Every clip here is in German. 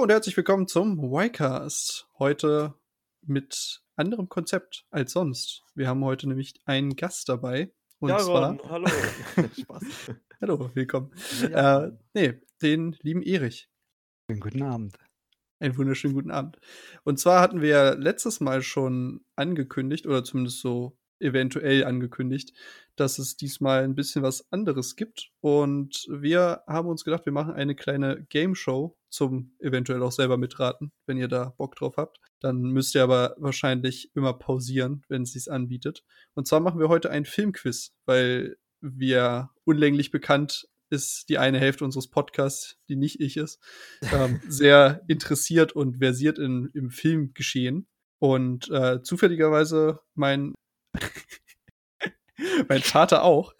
Hallo und herzlich willkommen zum Y-Cast. Heute mit anderem Konzept als sonst. Wir haben heute nämlich einen Gast dabei. Und Jaron, zwar. hallo. Spaß. Hallo, willkommen. Ja. Äh, nee, den lieben Erich. Schönen guten Abend. Einen wunderschönen guten Abend. Und zwar hatten wir ja letztes Mal schon angekündigt, oder zumindest so eventuell angekündigt, dass es diesmal ein bisschen was anderes gibt. Und wir haben uns gedacht, wir machen eine kleine Game Show zum eventuell auch selber mitraten, wenn ihr da Bock drauf habt. Dann müsst ihr aber wahrscheinlich immer pausieren, wenn es sich anbietet. Und zwar machen wir heute ein Filmquiz, weil wir unlänglich bekannt ist die eine Hälfte unseres Podcasts, die nicht ich ist, ähm, sehr interessiert und versiert in, im Filmgeschehen. Und äh, zufälligerweise mein, mein Vater auch.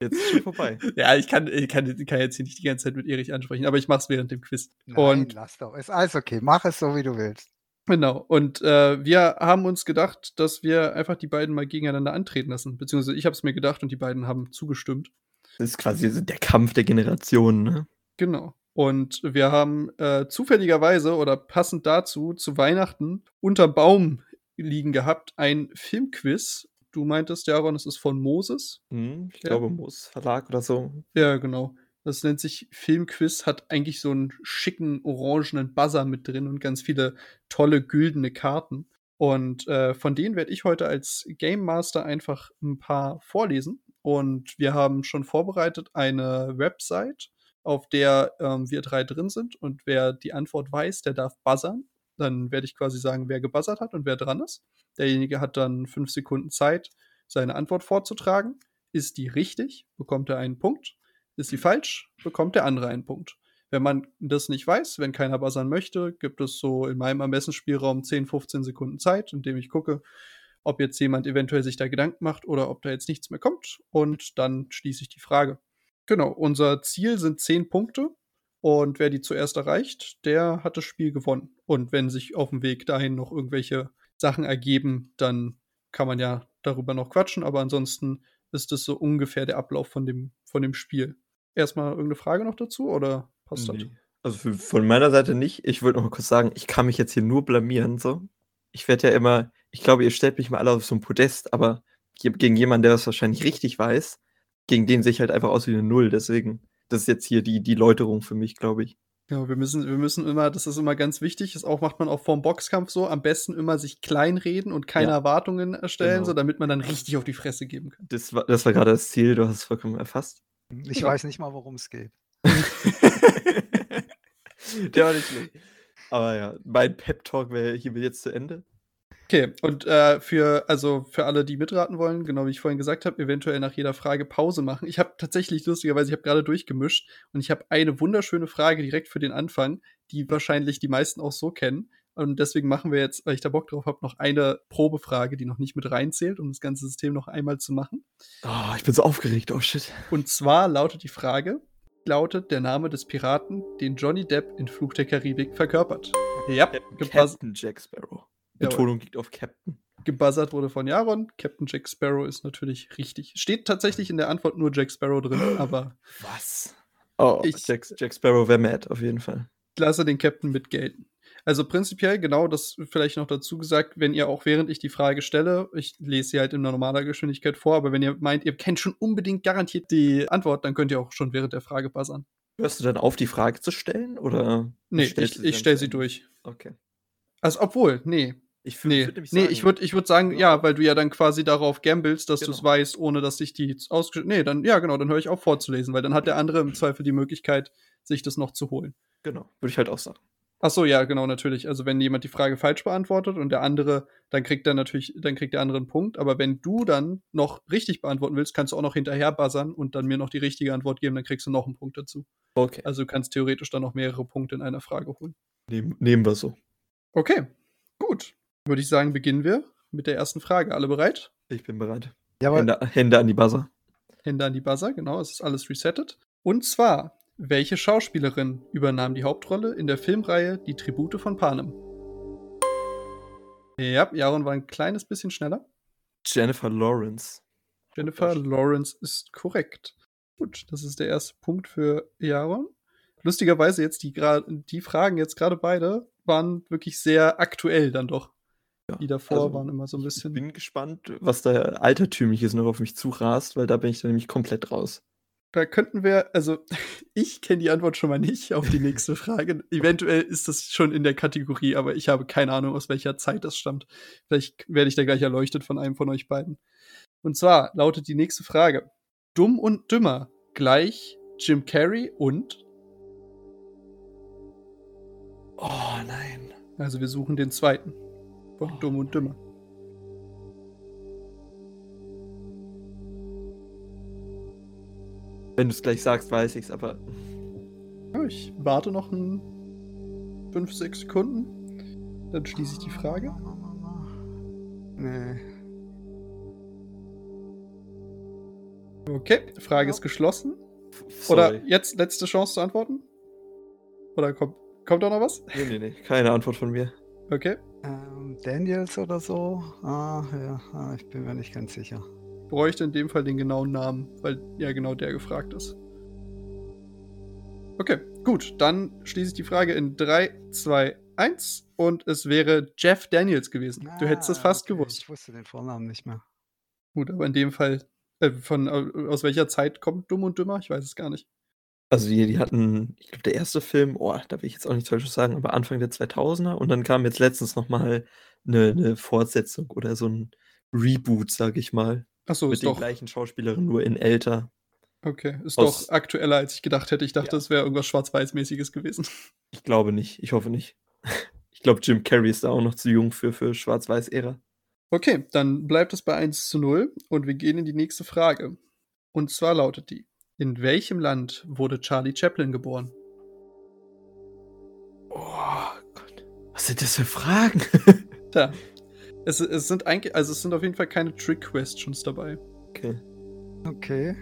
Jetzt ist schon vorbei. Ja, ich kann, ich kann, ich kann jetzt hier nicht die ganze Zeit mit Erich ansprechen, aber ich mache es während dem Quiz. Nein, Und lass doch. Ist alles okay. Mach es so, wie du willst. Genau. Und äh, wir haben uns gedacht, dass wir einfach die beiden mal gegeneinander antreten lassen. Beziehungsweise ich habe es mir gedacht und die beiden haben zugestimmt. Das ist quasi der Kampf der Generationen, ne? Genau. Und wir haben äh, zufälligerweise oder passend dazu zu Weihnachten unter Baum liegen gehabt ein Filmquiz. Du meintest, Jaron, es ist von Moses. Hm, ich Ja. glaube, Moos Verlag oder so. Ja, genau. Das nennt sich Filmquiz, hat eigentlich so einen schicken orangenen Buzzer mit drin und ganz viele tolle güldene Karten. Und äh, von denen werde ich heute als Game Master einfach ein paar vorlesen. Und wir haben schon vorbereitet eine Website, auf der ähm, wir drei drin sind. Und wer die Antwort weiß, der darf buzzern. Dann werde ich quasi sagen, wer gebuzzert hat und wer dran ist. Derjenige hat dann fünf Sekunden Zeit, seine Antwort vorzutragen. Ist die richtig, bekommt er einen Punkt. Ist sie falsch, bekommt der andere einen Punkt. Wenn man das nicht weiß, wenn keiner buzzern möchte, gibt es so in meinem Ermessensspielraum 10, 15 Sekunden Zeit, in dem ich gucke, ob jetzt jemand eventuell sich da Gedanken macht oder ob da jetzt nichts mehr kommt. Und dann schließe ich die Frage. Genau, unser Ziel sind 10 Punkte. Und wer die zuerst erreicht, der hat das Spiel gewonnen. Und wenn sich auf dem Weg dahin noch irgendwelche Sachen ergeben, dann kann man ja darüber noch quatschen. Aber ansonsten ist das so ungefähr der Ablauf von dem, von dem Spiel. Erstmal irgendeine Frage noch dazu oder passt das? Nee. Also für, von meiner Seite nicht. Ich wollte noch mal kurz sagen, ich kann mich jetzt hier nur blamieren. So. Ich werde ja immer, ich glaube, ihr stellt mich mal alle auf so ein Podest, aber ge- gegen jemanden, der das wahrscheinlich richtig weiß, gegen den sehe ich halt einfach aus wie eine Null. Deswegen, das ist jetzt hier die, die Läuterung für mich, glaube ich. Ja, wir müssen, wir müssen immer, das ist immer ganz wichtig, das auch macht man auch vorm Boxkampf so, am besten immer sich kleinreden und keine Ja. Erwartungen erstellen, Genau. so damit man dann richtig auf die Fresse geben kann. Das war, das war gerade das Ziel, du hast es vollkommen erfasst. Ich Ja. weiß nicht mal, worum es geht. Der war nicht schlecht. Aber ja, mein Pep-Talk wäre hiermit jetzt zu Ende. Okay, und äh, für, also für alle, die mitraten wollen, genau wie ich vorhin gesagt habe, eventuell nach jeder Frage Pause machen. Ich habe tatsächlich lustigerweise, ich habe gerade durchgemischt und ich habe eine wunderschöne Frage direkt für den Anfang, die wahrscheinlich die meisten auch so kennen. Und deswegen machen wir jetzt, weil ich da Bock drauf habe, noch eine Probefrage, die noch nicht mit reinzählt, um das ganze System noch einmal zu machen. Oh, ich bin so aufgeregt. Oh shit. Und zwar lautet die Frage, lautet der Name des Piraten, den Johnny Depp in Fluch der Karibik verkörpert? Ja, Captain, gebuzz Captain Jack Sparrow. Betonung liegt auf Captain. gebuzzert wurde von Jaron. Captain Jack Sparrow ist natürlich richtig. Steht tatsächlich in der Antwort nur Jack Sparrow drin, aber Was? Oh, Ich- Jack, Jack Sparrow wäre mad, auf jeden Fall. lasse den Captain mit gelten. Also prinzipiell, genau, das vielleicht noch dazu gesagt, wenn ihr auch während ich die Frage stelle, ich lese sie halt in normaler Geschwindigkeit vor, aber wenn ihr meint, ihr kennt schon unbedingt garantiert die Antwort, dann könnt ihr auch schon während der Frage buzzern. Hörst du dann auf, die Frage zu stellen? Oder Nee, ich, ich stelle sie durch. Okay. Also, obwohl, nee, Ich Nee, würd nämlich nee, sagen- ich würde ich würd sagen, ja, weil du ja dann quasi darauf gambelst, dass du es Genau. weißt, ohne dass sich die ausgeschrieben. Nee, dann, ja, genau, dann höre ich auf vorzulesen, weil dann hat der andere im Zweifel die Möglichkeit, sich das noch zu holen. Genau, würde ich halt auch sagen. Ach so, ja, genau, natürlich. Also wenn jemand die Frage falsch beantwortet und der andere, dann kriegt er natürlich, dann kriegt der andere einen Punkt. Aber wenn du dann noch richtig beantworten willst, kannst du auch noch hinterher buzzern und dann mir noch die richtige Antwort geben, dann kriegst du noch einen Punkt dazu. Okay, Also du kannst theoretisch dann noch mehrere Punkte in einer Frage holen. nehmen, nehmen wir so. Okay, gut. Würde ich sagen, beginnen wir mit der ersten Frage. Alle bereit? Ich bin bereit. Ja, aber Hände, Hände an die Buzzer. Hände an die Buzzer, genau, es ist alles resettet. Und zwar, welche Schauspielerin übernahm die Hauptrolle in der Filmreihe Die Tribute von Panem? Ja, Jaron war ein kleines bisschen schneller. Jennifer Lawrence. Jennifer Lawrence ist korrekt. Gut, das ist der erste Punkt für Jaron. lustigerweise jetzt die, die Fragen jetzt gerade beide waren wirklich sehr aktuell dann doch. Ja, Die davor also, waren immer so ein Ich bisschen. bin gespannt, was da altertümliches noch auf mich zurast, weil da bin ich dann nämlich komplett raus. Da könnten wir, also ich kenne die Antwort schon mal nicht auf die nächste Frage. Eventuell ist das schon in der Kategorie, aber ich habe keine Ahnung, aus welcher Zeit das stammt. Vielleicht werde ich da gleich erleuchtet von einem von euch beiden. Und zwar lautet die nächste Frage: Dumm und Dümmer gleich Jim Carrey und. Oh nein. Also wir suchen den zweiten von Dumm und Dümmer. Wenn du es gleich sagst, weiß ich's, aber Ja, ich warte noch ein 5, 6 Sekunden. Dann schließe ich die Frage. Nee. Okay, Frage ist geschlossen. sorry. Oder jetzt letzte Chance zu antworten? Oder kommt, kommt da noch was? Nee, nee, nee, keine Antwort von mir. Okay. Ähm, Daniels oder so? Ah, ja, ah, ich bin mir nicht ganz sicher. Bräuchte in dem Fall den genauen Namen, weil ja genau der gefragt ist. Okay, gut. Dann schließe ich die Frage in 3, 2, 1 und es wäre Jeff Daniels gewesen. du hättest es Ah, fast okay, gewusst. Ich wusste den Vornamen nicht mehr. Gut, aber in dem Fall, äh, von aus welcher Zeit kommt Dumm und Dümmer? Ich weiß es gar nicht. Also die, die hatten, ich glaube, der erste Film, oh, da will ich jetzt auch nichts Falsches sagen, aber Anfang der 2000er und dann kam jetzt letztens noch mal eine, eine Fortsetzung oder so ein Reboot, sag ich mal, Achso, mit ist den doch. gleichen Schauspielerinnen, nur in älter. Okay, ist aus- doch aktueller, als ich gedacht hätte. Ich dachte, Ja. es wäre irgendwas Schwarz-Weiß-mäßiges gewesen. Ich glaube nicht, ich hoffe nicht. Ich glaube, Jim Carrey ist da auch noch zu jung für, für Schwarz-Weiß-Ära. Okay, dann bleibt es bei 1 zu 0 und wir gehen in die nächste Frage. Und zwar lautet die: In welchem Land wurde Charlie Chaplin geboren? Oh Gott. Was sind das für Fragen? Tja, es, es sind eigentlich, also es sind auf jeden Fall keine Trick-Questions dabei. okay. Okay.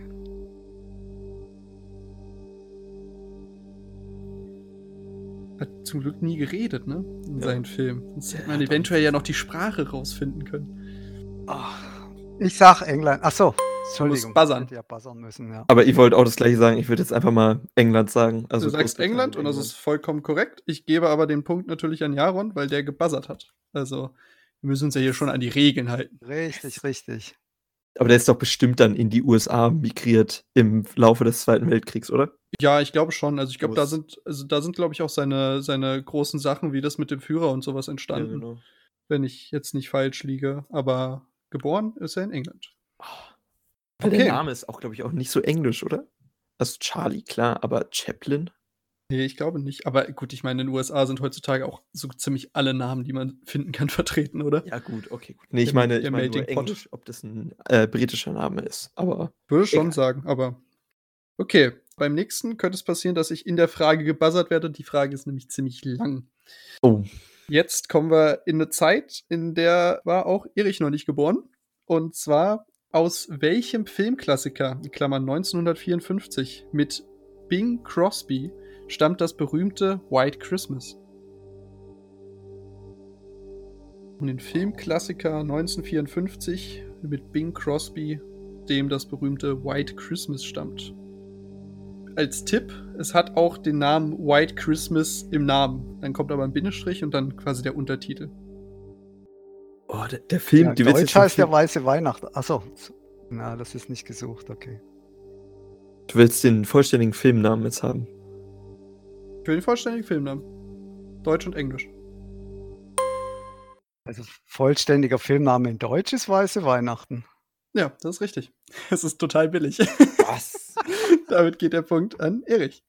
Hat zum Glück nie geredet, ne? In Ja. seinen Filmen. Sonst Ja, hätte man eventuell ja noch die Sprache rausfinden können. Ach, ich sag England. Ach so, Entschuldigung. buzzern. Ich hätte ja buzzern müssen, ja. Aber ihr wollt auch das gleiche sagen. Ich würde jetzt einfach mal England sagen. Also du sagst Großbritannien, England und das ist vollkommen korrekt. Ich gebe aber den Punkt natürlich an Jaron, weil der gebuzzert hat. Also, wir müssen uns ja hier schon an die Regeln halten. Richtig, richtig. Aber der ist doch bestimmt dann in die USA migriert im Laufe des Zweiten Weltkriegs, oder? Ja, ich glaube schon. Also ich glaube, da sind, also da sind, glaube ich, auch seine, seine großen Sachen, wie das mit dem Führer und sowas entstanden, genau. wenn ich jetzt nicht falsch liege. Aber geboren ist er in England. Weil Okay. der Name ist auch, glaube ich, auch nicht so englisch, oder? Also Charlie, klar, aber Chaplin? Nee, ich glaube nicht. Aber gut, ich meine, in den USA sind heutzutage auch so ziemlich alle Namen, die man finden kann, vertreten, oder? Ja, gut, okay, gut. Nee, ich Der- meine, der ich meine nur. Englisch, ob das ein äh, britischer Name ist. Aber Würde schon Egal. sagen, aber. Okay, beim nächsten könnte es passieren, dass ich in der Frage gebuzzert werde. Die Frage ist nämlich ziemlich lang. oh, Jetzt kommen wir in eine Zeit, in der war auch Erich noch nicht geboren. Und zwar aus welchem Filmklassiker, in Klammern 1954, mit Bing Crosby stammt das berühmte White Christmas? Und den Filmklassiker 1954 mit Bing Crosby, dem das berühmte White Christmas stammt. Als Tipp, es hat auch den Namen White Christmas im Namen. Dann kommt aber ein Bindestrich und dann quasi der Untertitel. Oh der, der Film, Ja, die willst Deutsch jetzt einen heißt ja Film- Weiße Weihnachten. Achso. Na, das ist nicht gesucht, okay. Du willst den vollständigen Filmnamen jetzt haben. Für den vollständigen Filmnamen. Deutsch und Englisch. Also vollständiger Filmname in Deutsch ist Weiße Weihnachten. Ja, das ist richtig. Es ist total billig. Was? Damit geht der Punkt an Erich.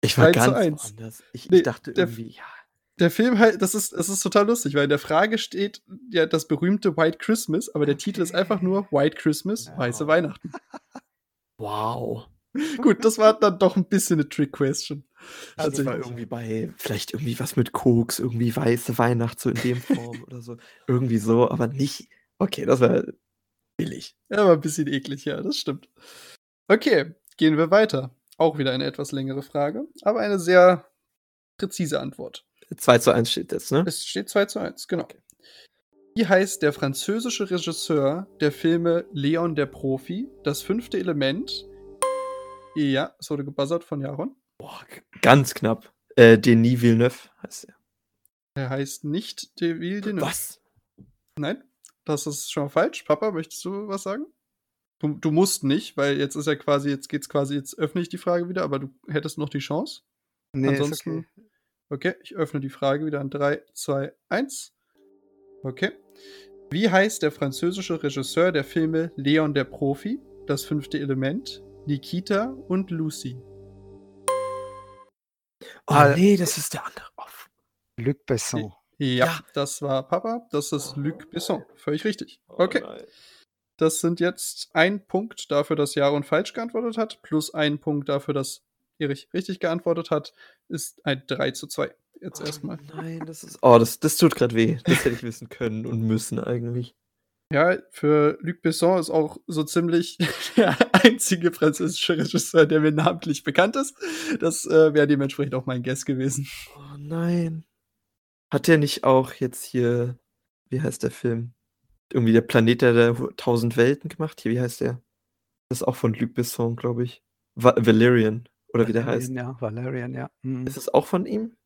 Ich war 3 zu ganz 1. woanders. Ich, Nee, ich dachte der- irgendwie, ja. Der Film halt, das ist, das ist total lustig, weil in der Frage steht ja das berühmte White Christmas, aber der Titel ist einfach nur White Christmas, Ja. weiße Weihnachten. Wow. Gut, das war dann doch ein bisschen eine Trick-Question. Also das war irgendwie bei, vielleicht irgendwie was mit Koks, irgendwie weiße Weihnacht, so in dem Form oder so. Irgendwie so, aber nicht. Okay, das war billig. Ja, aber ein bisschen eklig, ja, das stimmt. Okay, gehen wir weiter. Auch wieder eine etwas längere Frage, aber eine sehr präzise Antwort. 2 zu 1 steht jetzt, ne? Es steht 2 zu 1, genau. Wie heißt der französische Regisseur der Filme Leon der Profi, Das fünfte Element? Ja, es wurde gebuzzert von Jaron. Boah, ganz knapp. Äh, Denis Villeneuve heißt er. Er heißt nicht Deville Deneuve. Was? Nein, das ist schon mal falsch. Papa, möchtest du was sagen? Du, du musst nicht, weil jetzt ist ja quasi, jetzt geht's quasi, jetzt öffne ich die Frage wieder, aber du hättest noch die Chance. Nee, Ansonsten- ist okay. Okay, ich öffne die Frage wieder an 3, 2, 1. Okay. Wie heißt der französische Regisseur der Filme Leon der Profi, Das fünfte Element, Nikita und Lucy? Oh, Ah, nee, das ist der andere. Oh, Luc Besson. Ja, Ja. das war Papa, das ist Luc Besson. Völlig richtig. Okay. nein. Das sind jetzt ein Punkt dafür, dass Jaron falsch geantwortet hat, plus ein Punkt dafür, dass Erich richtig geantwortet hat, ist ein 3 zu 2. Jetzt erstmal. Oh, nein, das ist. Oh, das, das tut gerade weh. Das hätte ich wissen können und müssen eigentlich. Ja, für Luc Besson ist auch so ziemlich der einzige französische Regisseur, der mir namentlich bekannt ist. Das äh, wäre dementsprechend auch mein Guess gewesen. Oh nein. Hat der nicht auch jetzt hier. Wie heißt der Film? Irgendwie der Planet der, der tausend Welten gemacht? Hier, wie heißt der? Das ist auch von Luc Besson, glaube ich. Va Valerian. Oder wie der heißt. Valerian, Ja, Valerian, ja. Mhm. Ist es auch von ihm?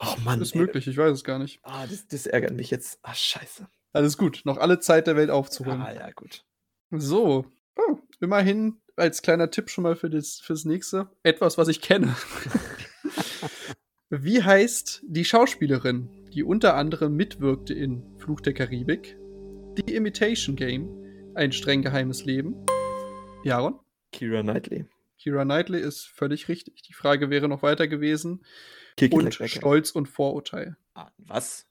Oh Mann. ist ey, möglich, ich weiß es gar nicht. Ah, das, das ärgert mich jetzt. Ah, scheiße. Alles gut, noch alle Zeit der Welt aufzuholen. Ah, ja, gut. So, oh, immerhin als kleiner Tipp schon mal für das, fürs nächste. Etwas, was ich kenne. Wie heißt die Schauspielerin, die unter anderem mitwirkte in Fluch der Karibik, The Imitation Game, Ein streng geheimes Leben? Jaron? Kira Knightley. Kira Knightley ist völlig richtig. Die Frage wäre noch weiter gewesen. Kick it Und Beckham. Stolz und Vorurteil. Ah, was?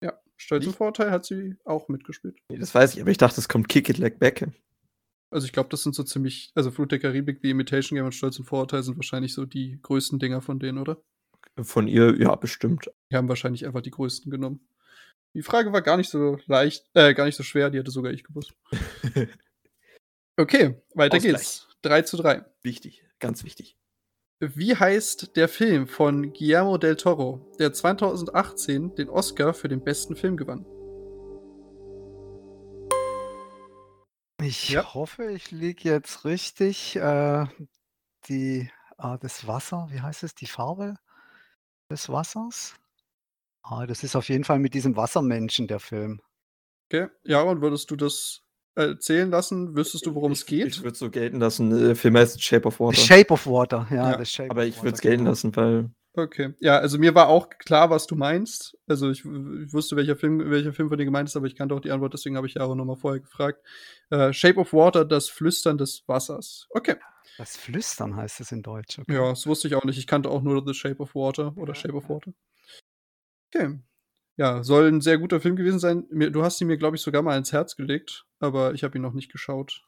Ja, Stolz Wie? und Vorurteil hat sie auch mitgespielt. Nee, das weiß ich, aber ich dachte, es kommt Kick it like Beckham. Also ich glaube, das sind so ziemlich, also Flut der Karibik, The Imitation Game und Stolz und Vorurteil sind wahrscheinlich so die größten Dinger von denen, oder? Von ihr, ja, bestimmt. Die haben wahrscheinlich einfach die größten genommen. Die Frage war gar nicht so leicht, äh, gar nicht so schwer, die hatte sogar ich gewusst. Okay, weiter Ausgleich. geht's. 3 zu 3. wichtig, ganz wichtig. Wie heißt der Film von Guillermo del Toro, der 2018 den Oscar für den besten Film gewann? Ich Ja. hoffe, ich liege jetzt richtig. Äh, die, ah, das Wasser, wie heißt es? Die Farbe des Wassers? Ah, das ist auf jeden Fall mit diesem Wassermenschen der Film. Okay, Jaron, würdest du das erzählen lassen? Wüsstest du, worum es geht? ich würde so gelten lassen, der Film heißt Shape of The Water. Shape of Water, ja. Ja, The Shape aber ich würde es gelten genau. lassen, weil Okay. Ja, also mir war auch klar, was du meinst. Also ich, ich wusste, welcher Film, welcher Film von dir gemeint ist, aber ich kannte auch die Antwort, deswegen habe ich Jaro nochmal vorher gefragt. Äh, Shape of Water, das Flüstern des Wassers. Okay. Das Flüstern heißt es in Deutsch. Okay. Ja, das wusste ich auch nicht. Ich kannte auch nur The Shape of Water oder Ja, Shape of ja. Water. Okay. Ja, soll ein sehr guter Film gewesen sein. Du hast ihn mir, glaube ich, sogar mal ins Herz gelegt, aber ich habe ihn noch nicht geschaut.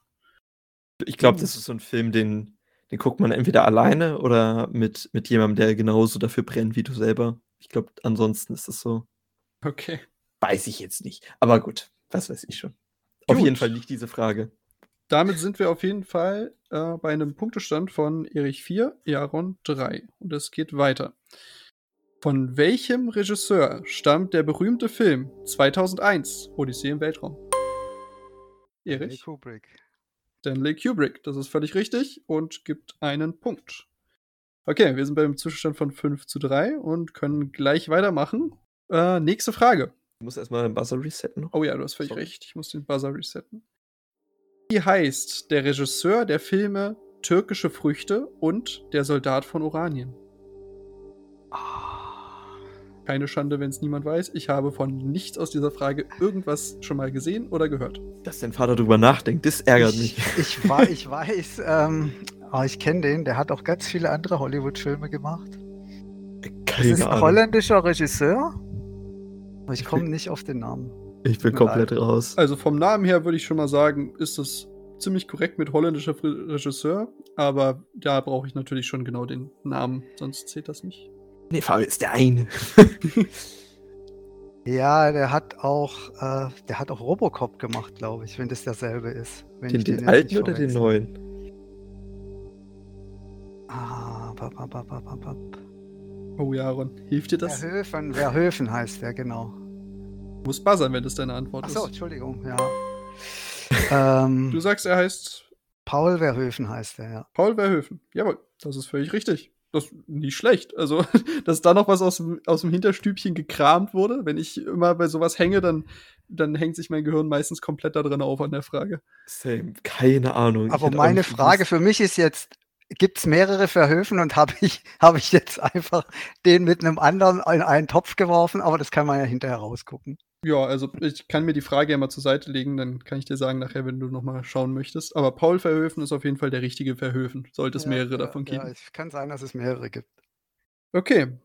ich glaube, Mhm. das ist so ein Film, den, den guckt man entweder alleine oder mit, mit jemandem, der genauso dafür brennt wie du selber. Ich glaube, ansonsten ist es so. Okay. Weiß ich jetzt nicht. Aber gut, das weiß ich schon. Auf Gut. jeden Fall nicht diese Frage. Damit sind wir auf jeden Fall äh, bei einem Punktestand von Erich 4, Jaron 3. Und es geht weiter. Von welchem Regisseur stammt der berühmte Film 2001 Odyssee im Weltraum? Stanley Erich? Kubrick. Stanley Kubrick. Das ist völlig richtig und gibt einen Punkt. Okay, wir sind beim Zwischenstand von 5 zu 3 und können gleich weitermachen. Äh, nächste Frage. Ich muss erstmal den Buzzer resetten. Oh ja, du hast völlig Sorry. recht. Ich muss den Buzzer resetten. Wie heißt der Regisseur der Filme Türkische Früchte und Der Soldat von Oranien? Ah, Keine Schande, wenn es niemand weiß. Ich habe von nichts aus dieser Frage irgendwas schon mal gesehen oder gehört. Dass dein Vater drüber nachdenkt, das ärgert mich. ich, ich, wei- ich weiß, ähm, ah, ich kenne den, der hat auch ganz viele andere Hollywood-Filme gemacht. Das Keine ist ein holländischer Regisseur. Aber ich Ich komme nicht auf den Namen. Ich bin komplett raus. Also vom Namen her würde ich schon mal sagen, ist es ziemlich korrekt mit holländischer Regisseur, aber da brauche ich natürlich schon genau den Namen, sonst zählt das nicht. Nee, Fabio ist der eine. Ja, der hat auch, äh, der hat auch Robocop gemacht, glaube ich, wenn das derselbe ist. Wenn Den, ich den alten oder den neuen? Ah, bap, bap, bap, bap, bap. Oh Jaron, hilft dir das? Verhöfen, Verhöfen heißt der, genau. Musst buzzern, wenn das deine Antwort Achso, ist. Entschuldigung, ja. ähm, Du sagst, er heißt Paul Verhöfen heißt er, ja. Paul Verhoeven. Jawohl, das ist völlig richtig. Das ist nicht schlecht. Also, dass da noch was aus dem, aus dem Hinterstübchen gekramt wurde. Wenn ich immer bei sowas hänge, dann, dann hängt sich mein Gehirn meistens komplett da drin auf an der Frage. Same. Keine Ahnung. Aber meine Frage für mich ist jetzt, gibt es mehrere Verhöfen und habe ich, hab ich jetzt einfach den mit einem anderen in einen Topf geworfen, aber das kann man ja hinterher rausgucken. Ja, also ich kann mir die Frage ja mal zur Seite legen, dann kann ich dir sagen nachher, wenn du noch mal schauen möchtest. Aber Paul Verhöfen ist auf jeden Fall der richtige Verhöfen, sollte es Ja, mehrere ja, davon geben. Ja, es kann sein, dass es mehrere gibt. Okay,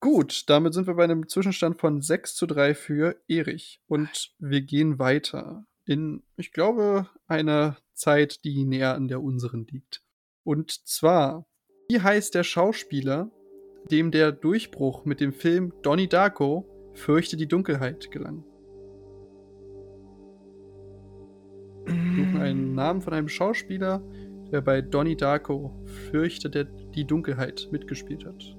gut, damit sind wir bei einem Zwischenstand von 6 zu 3 für Erich. Und wir gehen weiter in, ich glaube, einer Zeit, die näher an der unseren liegt. Und zwar, wie heißt der Schauspieler, dem der Durchbruch mit dem Film Donnie Darko Fürchte die Dunkelheit gelang? Wir suchen einen Namen von einem Schauspieler, der bei Donnie Darko Fürchte der, die Dunkelheit mitgespielt hat.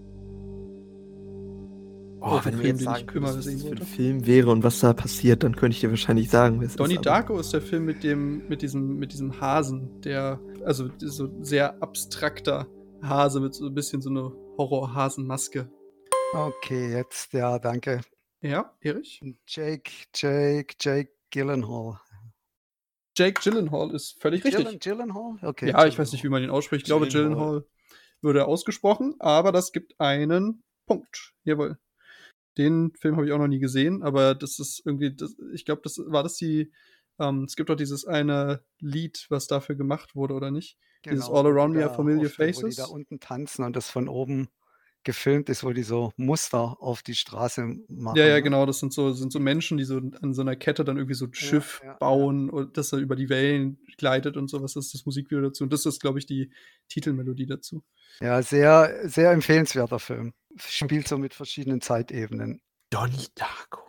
Oh, Auf wenn den du Film, jetzt sagen könntest, was das für ein. Film wäre und was da passiert, dann könnte ich dir wahrscheinlich sagen, was es Donnie ist. aber- Darko ist der Film mit dem, mit diesem, mit diesem Hasen, der, also so sehr abstrakter Hase mit so ein bisschen so eine Horrorhasenmaske. Okay, jetzt, ja, danke. Ja, Erich? Jake, Jake, Jake Gyllenhaal. Jake Gyllenhaal ist völlig richtig. Gyllen, Gyllenhaal? Okay. ja, ich weiß nicht, wie man ihn ausspricht. Ich glaube, Gyllenhaal. Gyllenhaal würde ausgesprochen, aber das gibt einen Punkt. Jawohl. Den Film habe ich auch noch nie gesehen, aber das ist irgendwie, das, ich glaube, das war das die, ähm, es gibt doch dieses eine Lied, was dafür gemacht wurde, oder nicht? Dieses All Around Me are Familiar der- Wo die Faces. da unten tanzen und das von oben gefilmt ist, wo die so Muster auf die Straße machen. Ja, ja, ne? genau. Das sind so, sind so Menschen, die so an so einer Kette dann irgendwie so ein Ja, Schiff ja, ja. bauen und das da über die Wellen gleitet und sowas. Das ist das Musikvideo dazu. Und das ist, glaube ich, die Titelmelodie dazu. Ja, sehr, sehr empfehlenswerter Film. Spielt so mit verschiedenen Zeitebenen. Donnie Darko.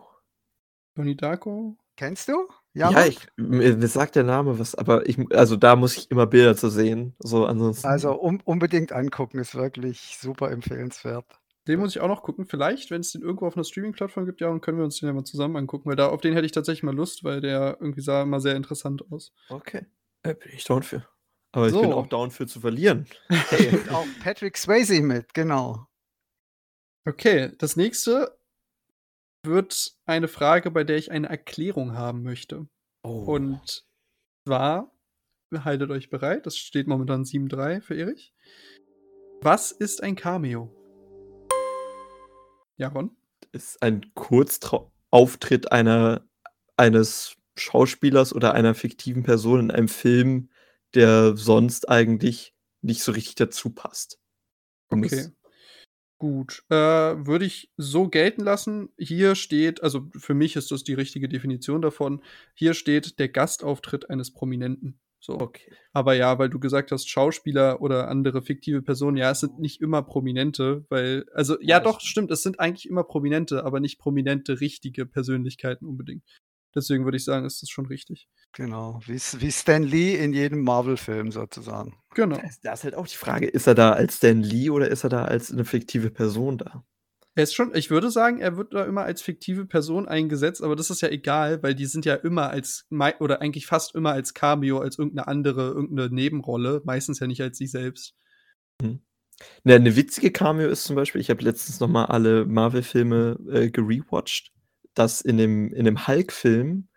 Donnie Darko? Kennst du? Ja, Mann? ich, mir, mir sagt der Name was, aber ich, also da muss ich immer Bilder zu sehen. So, ansonsten. Also um, unbedingt angucken, ist wirklich super empfehlenswert. Den muss ich auch noch gucken. Vielleicht, wenn es den irgendwo auf einer Streaming-Plattform gibt, ja, dann können wir uns den ja mal zusammen angucken, weil da auf den hätte ich tatsächlich mal Lust, weil der irgendwie sah immer sehr interessant aus. Okay. Äh, bin ich down für. Aber ich bin So. auch down für zu verlieren. Hey. Auch Patrick Swayze mit, genau. Okay, das nächste wird eine Frage, bei der ich eine Erklärung haben möchte. oh. Und zwar, haltet euch bereit, das steht momentan 7-3 für Erich. Was ist ein Cameo? Jaron? ist ein Kurzauftritt einer, eines Schauspielers oder einer fiktiven Person in einem Film, der sonst eigentlich nicht so richtig dazu passt. Um es- Okay. Gut. Äh, würde ich so gelten lassen. Hier steht, also für mich ist das die richtige Definition davon. Hier steht der Gastauftritt eines Prominenten. So. Okay. Aber ja, weil du gesagt hast, Schauspieler oder andere fiktive Personen, ja, es sind nicht immer Prominente, weil, also, ja, Ja, doch, stimmt. stimmt, es sind eigentlich immer Prominente, aber nicht prominente, richtige Persönlichkeiten unbedingt. Deswegen würde ich sagen, ist das schon richtig. Genau. Wie, wie Stan Lee in jedem Marvel-Film sozusagen. Genau. Da ist, da ist halt auch die Frage, ist er da als Stan Lee oder ist er da als eine fiktive Person da? Er ist schon, ich würde sagen, er wird da immer als fiktive Person eingesetzt, aber das ist ja egal, weil die sind ja immer als, mei- oder eigentlich fast immer als Cameo, als irgendeine andere, irgendeine Nebenrolle, meistens ja nicht als sie selbst. Ne, eine witzige Cameo ist zum Beispiel, ich habe letztens noch mal alle Marvel-Filme äh, gerewatcht, dass in dem, in dem Hulk-Film,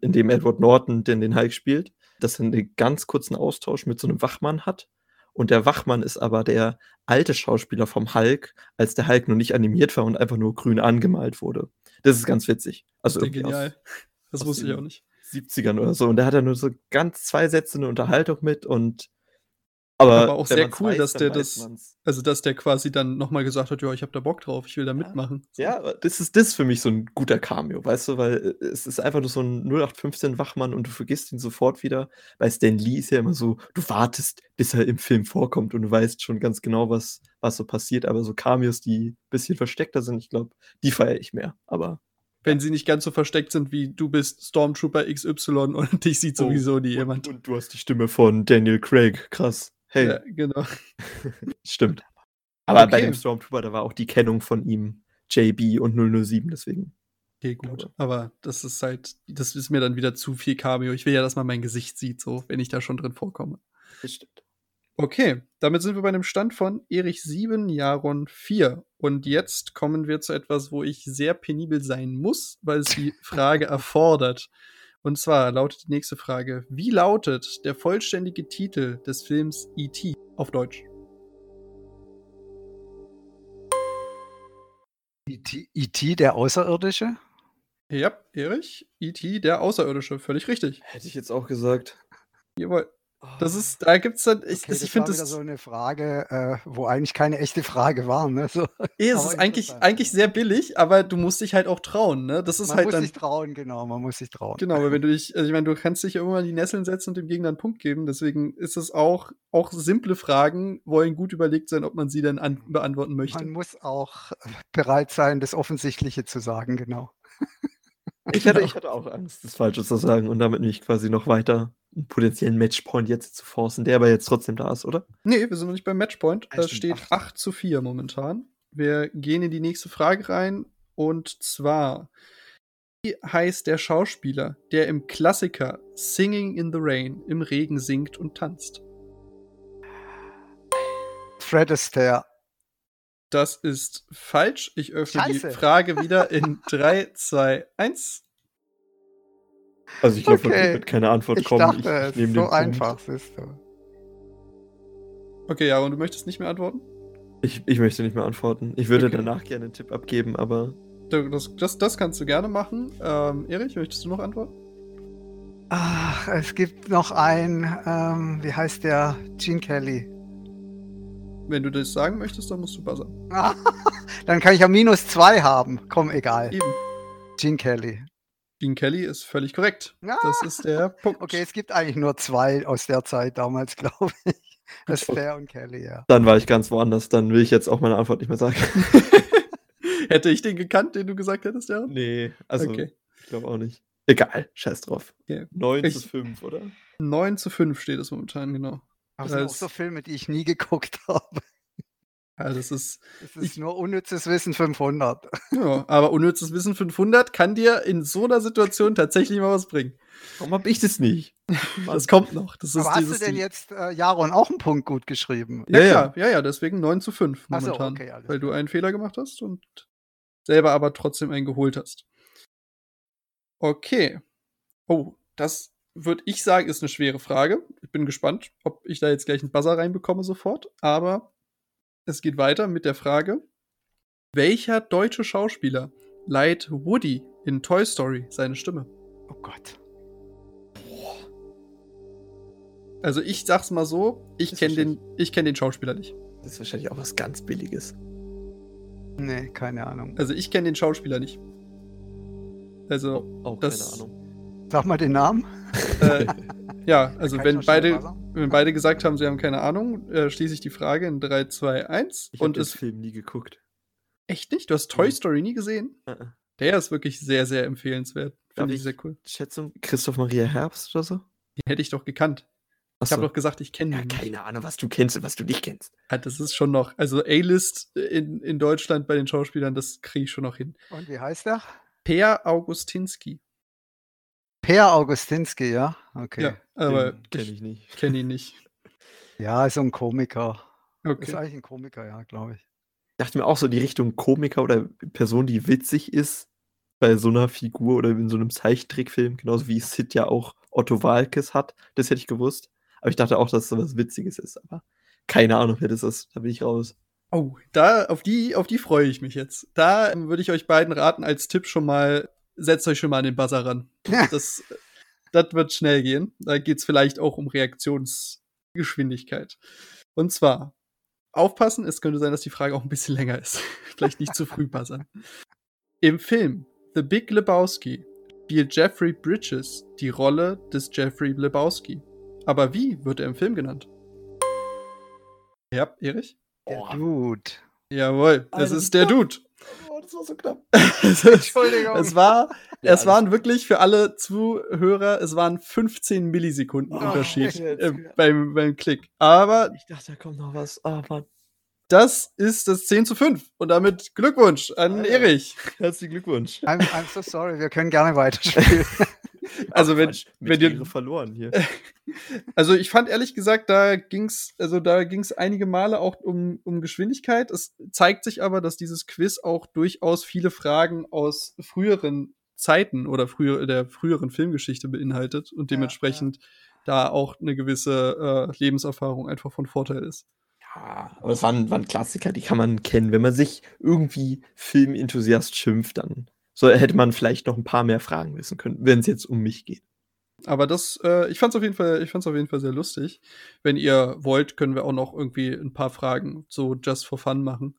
in dem Edward Norton den, den Hulk spielt, dass er einen ganz kurzen Austausch mit so einem Wachmann hat. Und der Wachmann ist aber der alte Schauspieler vom Hulk, als der Hulk noch nicht animiert war und einfach nur grün angemalt wurde. Das ist ganz witzig. Also Das ist irgendwie aus genial. Das wusste ich auch nicht. 70ern oder so. Und da hat er nur so ganz zwei Sätze eine Unterhaltung mit und aber, Aber auch sehr cool, weiß, dass der das- man's. Also, dass der quasi dann nochmal gesagt hat, ja, ich habe da Bock drauf, ich will da Ja. mitmachen. Ja, das ist das für mich so ein guter Cameo, weißt du, weil äh, es ist einfach nur so ein 0815 Wachmann und du vergisst ihn sofort wieder, weil Stan Lee ist ja immer so, du wartest, bis er im Film vorkommt und du weißt schon ganz genau, was, was so passiert, aber so Cameos, die ein bisschen versteckter sind, ich glaube, die feiere ich mehr, aber Wenn sie nicht ganz so versteckt sind wie du bist Stormtrooper XY und dich sieht Oh, sowieso nie und, jemand. und du hast die Stimme von Daniel Craig, krass. Hey, Ja, genau. stimmt. Aber bei Okay. dem Stormtrooper, da war auch die Kennung von ihm JB und 007, deswegen. Okay, gut. Aber das ist halt, das ist mir dann wieder zu viel Cameo. Ich will ja, dass man mein Gesicht sieht, so, wenn ich da schon drin vorkomme. Das stimmt. Okay, damit sind wir bei einem Stand von Erich 7, Jaron 4. Und jetzt kommen wir zu etwas, wo ich sehr penibel sein muss, weil es die Frage erfordert. Und zwar lautet die nächste Frage: Wie lautet der vollständige Titel des Films E.T. auf Deutsch? E.T., E.T., der Außerirdische? Ja, Erich, E.T., der Außerirdische, völlig richtig. Hätte ich jetzt auch gesagt. Jawohl. Das ist, da gibt's dann, ich, Okay, ich das finde das, so eine Frage, äh, wo eigentlich keine echte Frage war. Ne? So, eh, es ist eigentlich, eigentlich sehr billig, aber du musst dich halt auch trauen, ne? Das ist man halt muss dann, sich trauen, genau, man muss sich trauen. genau, weil wenn du dich, also ich meine, du kannst dich ja irgendwann in die Nesseln setzen und dem Gegner einen Punkt geben, deswegen ist es auch, auch simple Fragen wollen gut überlegt sein, ob man sie dann an, beantworten möchte. Man muss auch äh, bereit sein, das Offensichtliche zu sagen, genau. Ich hatte, ich hatte auch Angst, das Falsche zu sagen und damit mich quasi noch weiter einen potenziellen Matchpoint jetzt zu forcen, der aber jetzt trotzdem da ist, oder? Nee, wir sind noch nicht beim Matchpoint. Da steht acht. 8 zu 4 momentan. Wir gehen in die nächste Frage rein. Und zwar, wie heißt der Schauspieler, der im Klassiker Singing in the Rain im Regen singt und tanzt? Fred Astaire. Das ist falsch. Ich öffne Scheiße. die Frage wieder in 3, 2, 1. Also ich glaube, Okay. wird keine Antwort Ich kommen. dachte, ich, es ich nehme ist so Punkt. einfach. Siehst du. Okay, ja, und du möchtest nicht mehr antworten? Ich, ich möchte nicht mehr antworten. Ich würde Okay. danach gerne einen Tipp abgeben, aber Du- Das, das, das kannst du gerne machen. Ähm, Erich, möchtest du noch antworten? Ach, es gibt noch ein, ähm, wie heißt der? Gene Kelly. Wenn du das sagen möchtest, dann musst du buzzern. Dann kann ich ja minus zwei haben. Komm, egal. Eben. Gene Kelly. Gene Kelly ist völlig korrekt. Ah. Das ist der Punkt. Okay, es gibt eigentlich nur zwei aus der Zeit damals, glaube ich. Astaire und Kelly, ja. dann war ich ganz woanders. Dann will ich jetzt auch meine Antwort nicht mehr sagen. Hätte ich den gekannt, den du gesagt hättest, ja? nee, also Okay. ich glaube auch nicht. Egal, scheiß drauf. Okay. 9 Ich- zu 5, oder? 9 zu 5 steht es momentan, genau. Das sind auch Das- so Filme, die ich nie geguckt habe. Ja, das ist, Das ist Ich- nur unnützes Wissen 500. ja, aber unnützes Wissen 500 kann dir in so einer Situation tatsächlich mal was bringen. Warum habe ich das nicht? Das kommt noch. Das ist Aber hast du denn Ding. jetzt äh, Jaron auch einen Punkt gut geschrieben? Ja, Ja, ja. ja, deswegen 9 zu 5 Ach so, momentan. okay, alles weil du einen Fehler gemacht hast und selber aber trotzdem einen geholt hast. Okay. Oh, das würde ich sagen, ist eine schwere Frage. Ich bin gespannt, ob ich da jetzt gleich einen Buzzer reinbekomme sofort. Aber es geht weiter mit der Frage: Welcher deutsche Schauspieler leiht Woody in Toy Story seine Stimme? Oh Gott. Also ich sag's mal so, ich kenne den, ich kenn den Schauspieler nicht. Das ist wahrscheinlich auch was ganz Billiges. Nee, keine Ahnung. Also ich kenne den Schauspieler nicht. Also, Auch, auch das- keine Ahnung. Sag mal den Namen. äh, ja, also wenn beide, wenn beide gesagt haben, sie haben keine Ahnung, äh, schließe ich die Frage in 3, 2, 1. Ich habe Und den Film nie geguckt. echt nicht? Du hast Toy Nee. Story nie gesehen? Äh. Der ist wirklich sehr, sehr empfehlenswert. Finde ich ich- sehr cool. Schätzung, Christoph Maria Herbst oder so? Den hätte ich doch gekannt. Ich habe Achso. doch gesagt, ich kenne Ja, nicht. keine Ahnung, was du kennst und was du nicht kennst. Ja, das ist schon noch, also A-List in, in Deutschland bei den Schauspielern, das kriege ich schon noch hin. Und wie heißt der? Per Augustinski. Per Augustinski, ja? Okay. Ja, aber Den kenn ich ich nicht. kenne ihn nicht. Ja, ist so ein Komiker. Ist Okay. eigentlich ein Komiker, ja, glaube ich. Ich dachte mir auch so die Richtung Komiker oder Person, die witzig ist bei so einer Figur oder in so einem Zeichentrickfilm, genauso wie Sid ja auch Otto Walkes hat. Das hätte ich gewusst. Aber ich dachte auch, dass es so was Witziges ist. Aber keine Ahnung, wer das ist. Da bin ich raus. Oh, da, auf die, auf die freue ich mich jetzt. Da ähm, würde ich euch beiden raten, als Tipp schon mal, setzt euch schon mal an den Buzzer ran. Das, das wird schnell gehen. Da geht's vielleicht auch um Reaktionsgeschwindigkeit. Und zwar, aufpassen, es könnte sein, dass die Frage auch ein bisschen länger ist. Vielleicht nicht zu früh buzzern. Im Film The Big Lebowski spielt Jeffrey Bridges die Rolle des Jeffrey Lebowski. Aber wie wird er im Film genannt? Ja, Erich? Der. Dude. Jawohl, es ist der Dude. Das war so knapp. es, Entschuldigung. es war, Ja, es waren wirklich für alle Zuhörer, es waren 15 Millisekunden Oh, Unterschied äh, beim, beim Klick. Aber Ich dachte, da kommt noch was. Oh, Mann. das ist das 10 zu 5. Und damit Glückwunsch an Alter. Erich. Herzlichen Glückwunsch. I'm, I'm so sorry, wir können gerne weiterspielen. Also wenn, Quatsch, mit wenn, dir, verloren hier. Also ich fand ehrlich gesagt, da ging's, also da ging's einige Male auch um, um Geschwindigkeit. Es zeigt sich aber, dass dieses Quiz auch durchaus viele Fragen aus früheren Zeiten oder früher, der früheren Filmgeschichte beinhaltet und dementsprechend ja, ja. da auch eine gewisse äh, Lebenserfahrung einfach von Vorteil ist. Ja, aber es waren, waren Klassiker, die kann man kennen. Wenn man sich irgendwie Filmenthusiast schimpft, dann so hätte man vielleicht noch ein paar mehr Fragen wissen können, wenn es jetzt um mich geht. Aber das, äh, ich fand's auf jeden Fall, ich fand's auf jeden Fall sehr lustig. Wenn ihr wollt, können wir auch noch irgendwie ein paar Fragen so just for fun machen.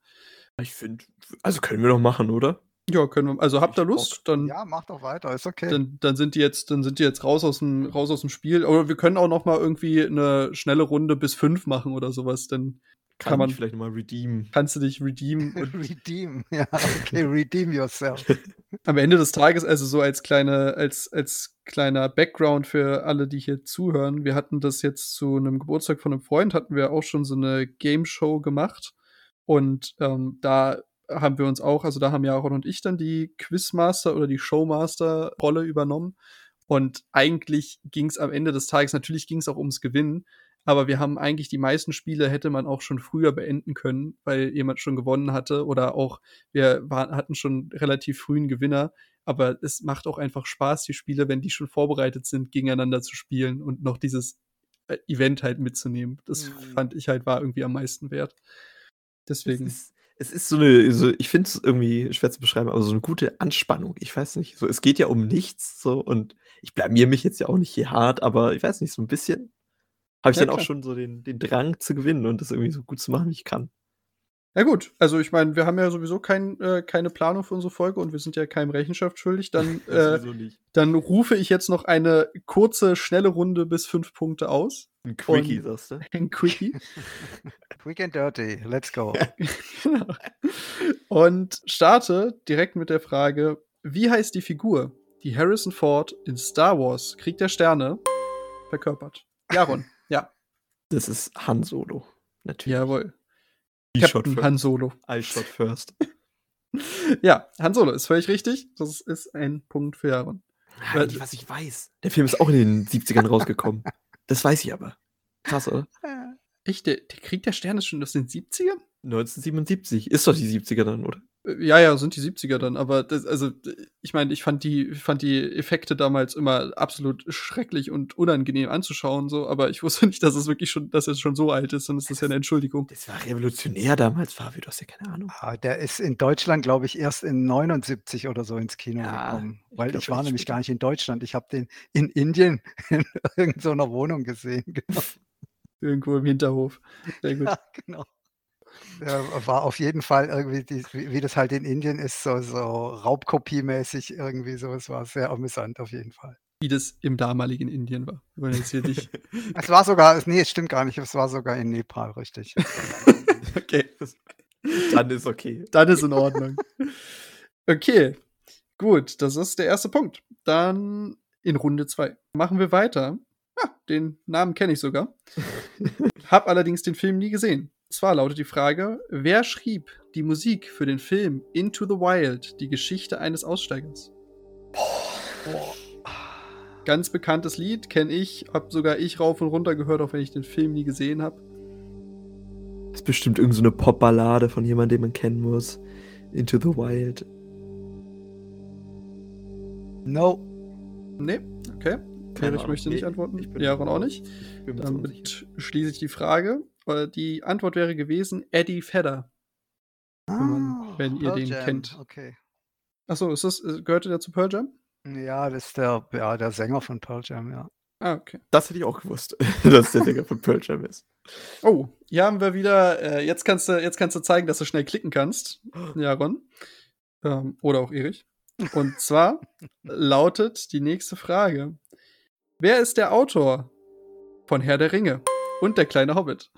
Ich finde, also können wir doch machen, oder? Ja, können wir. Also habt ihr Lust? Dann, ja, macht doch weiter, ist okay. Dann, dann sind die jetzt, dann sind die jetzt raus aus dem, raus aus dem Spiel. Oder wir können auch noch mal irgendwie eine schnelle Runde bis fünf machen oder sowas. Dann kann, kann man vielleicht mal redeemen. Kannst du dich redeemen? redeem, ja, okay, redeem yourself. Am Ende des Tages, also so als kleine, als, als kleiner Background für alle, die hier zuhören. Wir hatten das jetzt zu einem Geburtstag von einem Freund, hatten wir auch schon so eine Game Show gemacht. Und ähm, da haben wir uns auch, also da haben Jaron und ich dann die Quizmaster oder die Showmaster-Rolle übernommen. Und eigentlich ging es am Ende des Tages, natürlich ging es auch ums Gewinnen, aber wir haben eigentlich die meisten Spiele hätte man auch schon früher beenden können, weil jemand schon gewonnen hatte oder auch wir war, hatten schon relativ frühen Gewinner. Aber es macht auch einfach Spaß, die Spiele, wenn die schon vorbereitet sind, gegeneinander zu spielen und noch dieses äh, Event halt mitzunehmen. Das mhm. fand ich halt war irgendwie am meisten wert. Deswegen. Es ist, es ist so eine, so, ich finde es irgendwie schwer zu beschreiben, aber so eine gute Anspannung. Ich weiß nicht, so, es geht ja um nichts, so, und ich blamier mich jetzt ja auch nicht hier hart, aber ich weiß nicht, so ein bisschen habe ich ja, dann klar. auch schon so den, den Drang zu gewinnen und das irgendwie so gut zu machen, wie ich kann. Ja gut, also ich meine, wir haben ja sowieso kein, äh, keine Planung für unsere Folge und wir sind ja keinem Rechenschaft schuldig. Dann, äh, dann rufe ich jetzt noch eine kurze, schnelle Runde bis fünf Punkte aus. Ein Quickie, sagst du? Ein Quickie. Quick and dirty, let's go. genau. Und starte direkt mit der Frage, wie heißt die Figur, die Harrison Ford in Star Wars Krieg der Sterne verkörpert? Jaron. Das ist Han Solo. Natürlich. Jawohl. Captain Han Solo. I shot first. ja, Han Solo ist völlig richtig. Das ist ein Punkt für Jaron. Ja, nicht, was ich weiß. Der Film ist auch in den 70ern rausgekommen. Das weiß ich aber. Krass, oder? Echt? Der, der Krieg der Sterne ist schon aus den 70ern? 1977. Ist doch die 70er dann, oder? Ja, ja, sind die 70er dann, aber das, also ich meine, ich fand die, fand die Effekte damals immer absolut schrecklich und unangenehm anzuschauen, so, aber ich wusste nicht, dass es wirklich schon, dass es schon so alt ist, sondern es ist ja eine Entschuldigung. Das war revolutionär damals, Fabi, du hast ja keine Ahnung. Ah, der ist in Deutschland, glaube ich, erst in 79 oder so ins Kino ja, gekommen. Weil ich, ich war nämlich gar nicht in Deutschland. Ich habe den in Indien in irgendeiner Wohnung gesehen. Genau. Irgendwo im Hinterhof. Sehr gut. Ja, genau äh, war auf jeden Fall irgendwie, die, wie, wie, das halt in Indien ist, so, so Raubkopiemäßig irgendwie so. Es war sehr amüsant auf jeden Fall. Wie das im damaligen Indien war. Jetzt hier nicht. es war sogar, nee, es stimmt gar nicht, es war sogar in Nepal, richtig. okay. Dann ist okay. Dann ist in Ordnung. Okay. Gut, das ist der erste Punkt. Dann in Runde 2. Machen wir weiter. Ah, den Namen kenne ich sogar. Hab allerdings den Film nie gesehen. Zwar lautet die Frage, wer schrieb die Musik für den Film Into the Wild, die Geschichte eines Aussteigers? Boah. Ganz bekanntes Lied, kenne ich, hab sogar ich rauf und runter gehört, auch wenn ich den Film nie gesehen habe. Das ist bestimmt irgendeine so Popballade von jemandem, den man kennen muss. Into the Wild. No. Nee, okay. Keine ich möchte nicht antworten. Ich bin Jaron auch nicht. Damit schließe ich die Frage. Äh, die Antwort wäre gewesen Eddie Fedder. Ah, wenn, man, wenn ihr den Jam. kennt. Okay. Achso, ist das, äh, gehörte der zu Pearl Jam? Ja, das ist der, ja, der Sänger von Pearl Jam, ja. Ah, okay. Das hätte ich auch gewusst, dass der Sänger von Pearl Jam ist. Oh, hier haben wir wieder, äh, jetzt, kannst du, jetzt kannst du zeigen, dass du schnell klicken kannst, Jaron. Ähm, oder auch Erich. Und zwar lautet die nächste Frage. Wer ist der Autor von Herr der Ringe? Und der kleine Hobbit.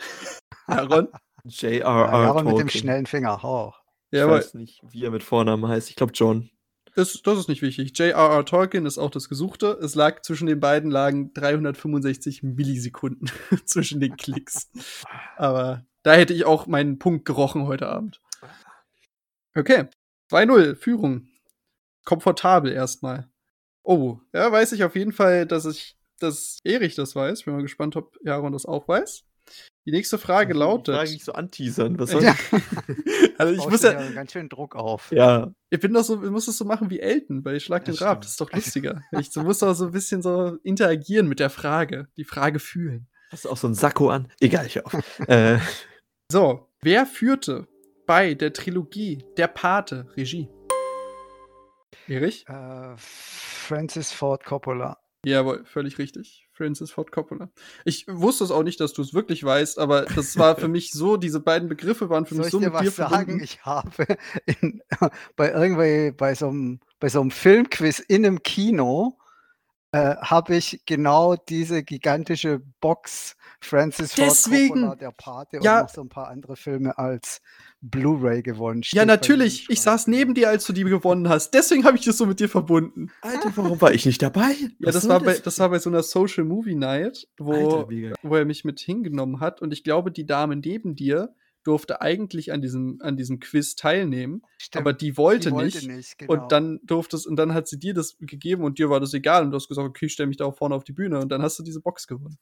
Aaron. J.R.R. Aaron mit dem schnellen Finger. Oh. Ich ja, weiß nicht, wie er mit Vornamen heißt. Ich glaube John. Das, das ist nicht wichtig. J.R.R. Tolkien ist auch das Gesuchte. Es lag zwischen den beiden lagen 365 Millisekunden zwischen den Klicks. Aber da hätte ich auch meinen Punkt gerochen heute Abend. Okay. 2-0, Führung. Komfortabel erstmal. Oh, ja, weiß ich auf jeden Fall, dass ich dass Erich das weiß. Bin mal gespannt, ob Jaron das auch weiß. Die nächste Frage lautet. Frage nicht so anteasern. Was soll Ja. also ich muss ja, dir ganz schön Druck auf. Ja, ich bin doch so, ich muss das so machen wie Elton bei Schlag den Rab. Das ist doch lustiger. Ich so, muss doch so ein bisschen so interagieren mit der Frage, die Frage fühlen. hast du auch so ein Sakko an? Egal, ich auf. äh, So, wer führte bei der Trilogie Der Pate Regie? Erich? Äh, Francis Ford Coppola. Jawohl, völlig richtig. Francis Ford Coppola. Ich wusste es auch nicht, dass du es wirklich weißt, aber das war für mich so, diese beiden Begriffe waren für Soll mich ich so dir mit dir was sagen? verbunden. Ich habe in, bei irgendwie bei so einem bei so einem Filmquiz in einem Kino äh, habe ich genau diese gigantische Box Francis Ford Deswegen. Coppola, der Pate Ja. und noch so ein paar andere Filme als Blu-ray gewonnen. Ja, natürlich. Ich saß neben dir, als du die gewonnen hast. Deswegen habe ich das so mit dir verbunden. Alter, warum war ich nicht dabei? Ja, Was das war, bei, das war bei so einer Social Movie Night, wo, Alter, wo er mich mit hingenommen hat. Und ich glaube, die Dame neben dir durfte eigentlich an diesem, an diesem Quiz teilnehmen, Stimmt, aber die wollte, die nicht. nicht. Genau. Und dann durfte es, und dann hat sie dir das gegeben und dir war das egal. Und du hast gesagt, okay, ich stell mich da auch vorne auf die Bühne. Und dann hast du diese Box gewonnen.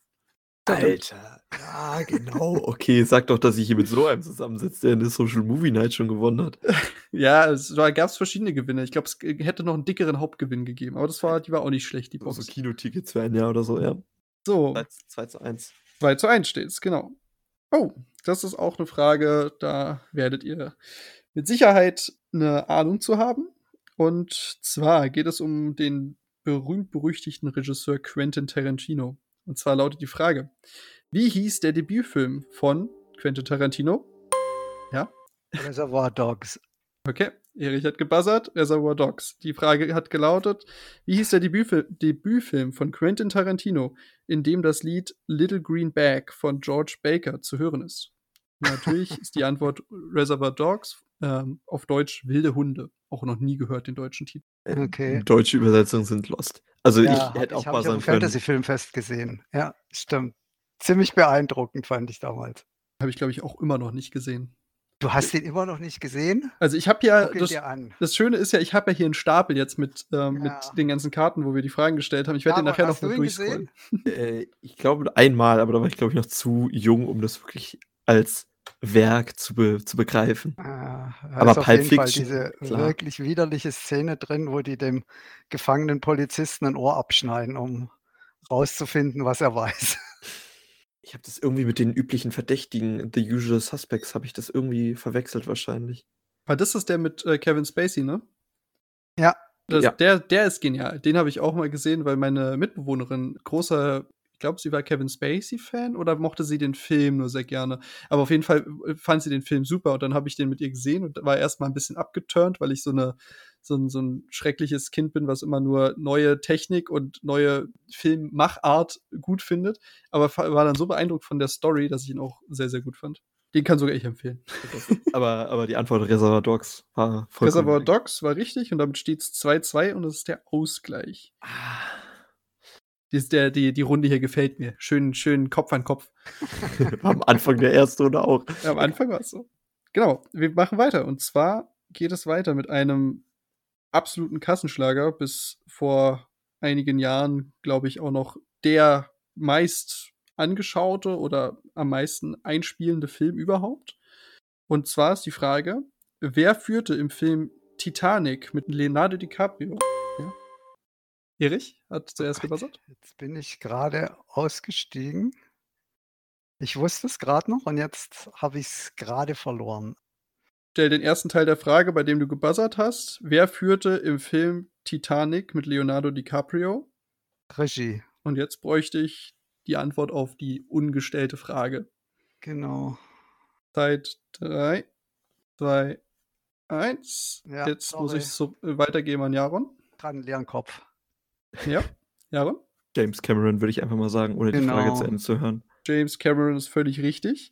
Alter, ja, genau. Okay, sag doch, dass ich hier mit so einem zusammensitze, der eine Social Movie Night schon gewonnen hat. Ja, es gab es verschiedene Gewinne. Ich glaube, es g- hätte noch einen dickeren Hauptgewinn gegeben. Aber das war, die war auch nicht schlecht, die So Box. Kinotickets für ein Jahr oder so, ja. So, 2 zu 1. 2 zu 1 steht's, genau. Oh, das ist auch eine Frage, da werdet ihr mit Sicherheit eine Ahnung zu haben. Und zwar geht es um den berühmt-berüchtigten Regisseur Quentin Tarantino. Und zwar lautet die Frage: Wie hieß der Debütfilm von Quentin Tarantino? Reservoir Dogs. Okay, Erich hat gebuzzert, Reservoir Dogs. Die Frage hat gelautet: Wie hieß der Debütfil Debütfilm von Quentin Tarantino, in dem das Lied Little Green Bag von George Baker zu hören ist? Natürlich ist die Antwort Reservoir Dogs, ähm, auf Deutsch Wilde Hunde. Auch noch nie gehört den deutschen Titel. Okay. Deutsche Übersetzungen sind lost. Also Ja, ich hätte auch ich buzzern dem können. Fantasy Filmfest gesehen. Ja, stimmt. Ziemlich beeindruckend fand ich damals. Habe ich, glaube ich, auch immer noch nicht gesehen. Du hast den immer noch nicht gesehen? Also ich habe ja, das, das Schöne ist ja, ich habe ja hier einen Stapel jetzt mit, ähm, Ja. mit den ganzen Karten, wo wir die Fragen gestellt haben. Ich werde den nachher noch mal ihn durchscrollen. Äh, ich glaube einmal, aber da war ich, glaube ich, noch zu jung, um das wirklich als Werk zu, be zu begreifen. Ah, da Aber ist auf Pulp jeden Fall Fiction, diese klar. wirklich widerliche Szene drin, wo die dem gefangenen Polizisten ein Ohr abschneiden, um rauszufinden, was er weiß. Ich habe das irgendwie mit den üblichen Verdächtigen, The Usual Suspects, habe ich das irgendwie verwechselt wahrscheinlich. Weil das ist der mit äh, Kevin Spacey, ne? Ja. Das, Ja. Der, der ist genial. Den habe ich auch mal gesehen, weil meine Mitbewohnerin großer, ich glaube, sie war Kevin Spacey-Fan oder mochte sie den Film nur sehr gerne. Aber auf jeden Fall äh, fand sie den Film super und dann habe ich den mit ihr gesehen und war erstmal ein bisschen abgeturnt, weil ich so eine so ein, so ein schreckliches Kind bin, was immer nur neue Technik und neue Filmmachart gut findet. Aber war dann so beeindruckt von der Story, dass ich ihn auch sehr, sehr gut fand. Den kann sogar ich empfehlen. aber, aber die Antwort Reservoir Dogs war vollkommen Reservoir. Dogs war richtig und damit steht es 2-2 und das ist der Ausgleich. Ah, Die, der, die, die Runde hier gefällt mir. Schön, schön Kopf an Kopf. am Anfang der ersten Runde auch. Am Anfang war es so. Genau, wir machen weiter. Und zwar geht es weiter mit einem absoluten Kassenschlager. Bis vor einigen Jahren, glaube ich, auch noch der meist angeschaute oder am meisten einspielende Film überhaupt. Und zwar ist die Frage, wer führte im Film Titanic mit Leonardo DiCaprio? Erich hat zuerst gebuzzert. Jetzt bin ich gerade ausgestiegen. Ich wusste es gerade noch und jetzt habe ich es gerade verloren. Stell den ersten Teil der Frage, bei dem du gebuzzert hast. Wer führte im Film Titanic mit Leonardo DiCaprio? Regie, Und jetzt bräuchte ich die Antwort auf die ungestellte Frage. genau. Zeit 3, 2, 1. Ja, jetzt muss sorry. ich so äh, weitergeben an Jaron. Dran leeren Kopf. Ja, Jaron? James Cameron würde ich einfach mal sagen, ohne die Frage Genau. zu Ende zu hören. James Cameron ist völlig richtig.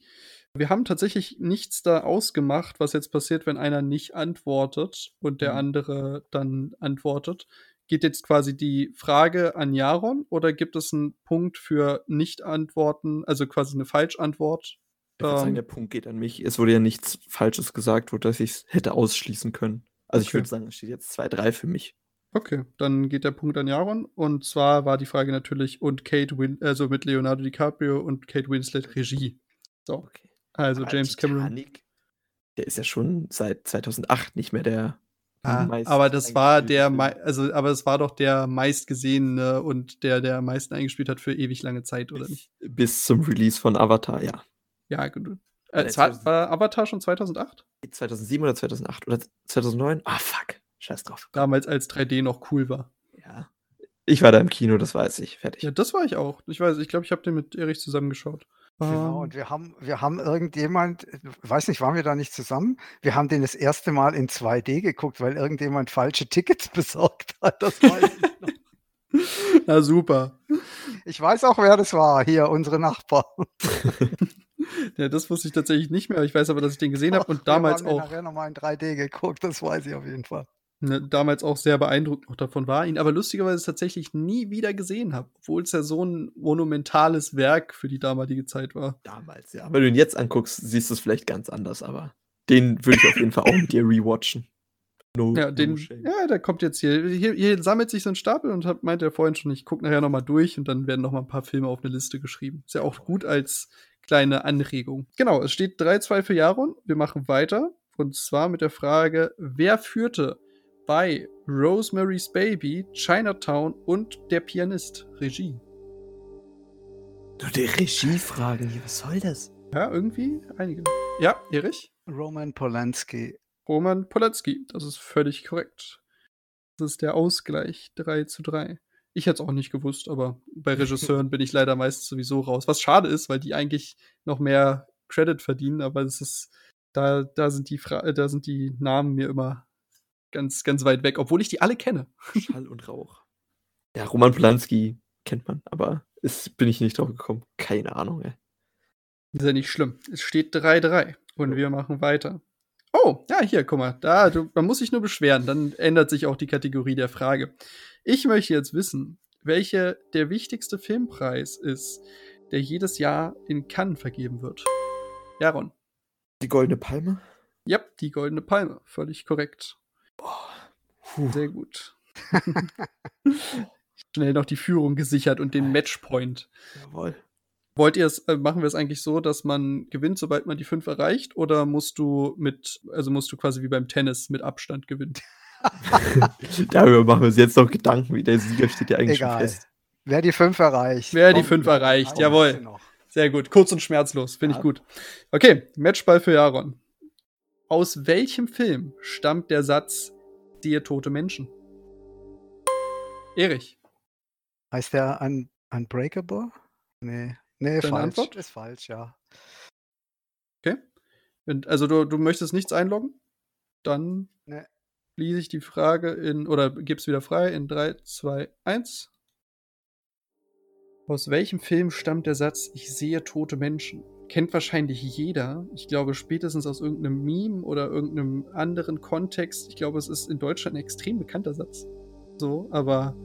Wir haben tatsächlich nichts da ausgemacht, was jetzt passiert, wenn einer nicht antwortet und der Mhm. andere dann antwortet. Geht jetzt quasi die Frage an Jaron oder gibt es einen Punkt für Nicht-Antworten, also quasi eine Falschantwort? Ich würde sagen, Ähm. der Punkt geht an mich. Es wurde ja nichts Falsches gesagt, wo dass ich es hätte ausschließen können. Also ich Okay. würde sagen, es steht jetzt 2-3 für mich. Okay, dann geht der Punkt an Jaron. Und zwar war die Frage natürlich, und Kate Win also mit Leonardo DiCaprio und Kate Winslet Regie. So. Okay. Also Aber James Cameron. Titanic, Der ist ja schon seit 2008 nicht mehr der. Ah, aber das war der, also, aber es war doch der meistgesehene und der, der am meisten eingespielt hat für ewig lange Zeit, oder nicht? bis, zum Release von Avatar, ja. Ja, gut. Äh, Nee, es war, 2000 war Avatar schon 2008? 2007 oder 2008 oder 2009? Ah, fuck. Scheiß drauf. Damals, als 3D noch cool war. Ja. Ich war da im Kino, das weiß ich. Fertig. Ja, das war ich auch. Ich weiß, ich glaube, ich habe den mit Erich zusammengeschaut. Genau, Ähm, und wir haben, wir haben irgendjemand, weiß nicht, waren wir da nicht zusammen? Wir haben den das erste Mal in 2D geguckt, weil irgendjemand falsche Tickets besorgt hat. Das weiß ich noch. Na super. Ich weiß auch, wer das war. Hier, unsere Nachbarn. Ja, das wusste ich tatsächlich nicht mehr. Ich weiß aber, dass ich den gesehen habe und damals wir haben den auch, nachher nochmal in 3D geguckt, das weiß ich auf jeden Fall. Ne, damals auch sehr beeindruckt noch davon war, ihn aber lustigerweise tatsächlich nie wieder gesehen habe, obwohl es ja so ein monumentales Werk für die damalige Zeit war. Damals, ja. Wenn du ihn jetzt anguckst, siehst du es vielleicht ganz anders, aber den würde ich auf jeden Fall auch mit dir rewatchen. No, Ja, den, ja, der kommt jetzt hier, hier, hier sammelt sich so ein Stapel und hab, meinte er vorhin schon, ich gucke nachher noch mal durch und dann werden noch mal ein paar Filme auf eine Liste geschrieben. Ist ja auch gut als kleine Anregung. Genau, es steht 3-2 für Jaron. Wir machen weiter und zwar mit der Frage, wer führte bei Rosemary's Baby, Chinatown und Der Pianist Regie? Du, die Regiefragen hier, was soll das? Ja, irgendwie einige. Ja, Erich? Roman Polanski. Roman Polanski, das ist völlig korrekt. Das ist der Ausgleich 3 zu 3. Ich hätte es auch nicht gewusst, aber bei Regisseuren bin ich leider meist sowieso raus. Was schade ist, weil die eigentlich noch mehr Credit verdienen, aber es ist, da, da sind die Fra da sind die Namen mir immer ganz, ganz weit weg, obwohl ich die alle kenne. Schall und Rauch. Ja, Roman Polanski kennt man, aber ist, bin ich nicht drauf gekommen. Keine Ahnung, ey. Ist ja nicht schlimm. Es steht 3-3 und wir machen weiter. Oh, ja, hier, guck mal. Da, du, man muss sich nur beschweren, dann ändert sich auch die Kategorie der Frage. Ich möchte jetzt wissen, welcher der wichtigste Filmpreis ist, der jedes Jahr in Cannes vergeben wird. Jaron. Die Goldene Palme? Ja, die Goldene Palme. Völlig korrekt. Puh. Sehr gut. Schnell noch die Führung gesichert und den Matchpoint. Jawohl. Wollt ihr es, äh, machen wir es eigentlich so, dass man gewinnt, sobald man die fünf erreicht, oder musst du mit, also musst du quasi wie beim Tennis mit Abstand gewinnen? Darüber machen wir uns jetzt noch Gedanken, wie der Sieger steht ja eigentlich Egal. schon fest. Wer die fünf erreicht. Wer die fünf erreicht, jawohl. Sehr gut, kurz und schmerzlos, finde Ja. ich gut. Okay, Matchball für Jaron. Aus welchem Film stammt der Satz, siehe tote Menschen? Erich. Heißt der Un Unbreakable? Nee. Nee, Deine falsch. Antwort? Ist falsch, ja. Okay. Also du, du möchtest nichts einloggen? Dann Nee. lese ich die Frage in, oder gib's wieder frei in 3, 2, 1. Aus welchem Film stammt der Satz, ich sehe tote Menschen? Kennt wahrscheinlich jeder. Ich glaube, spätestens aus irgendeinem Meme oder irgendeinem anderen Kontext. Ich glaube, es ist in Deutschland ein extrem bekannter Satz. So, aber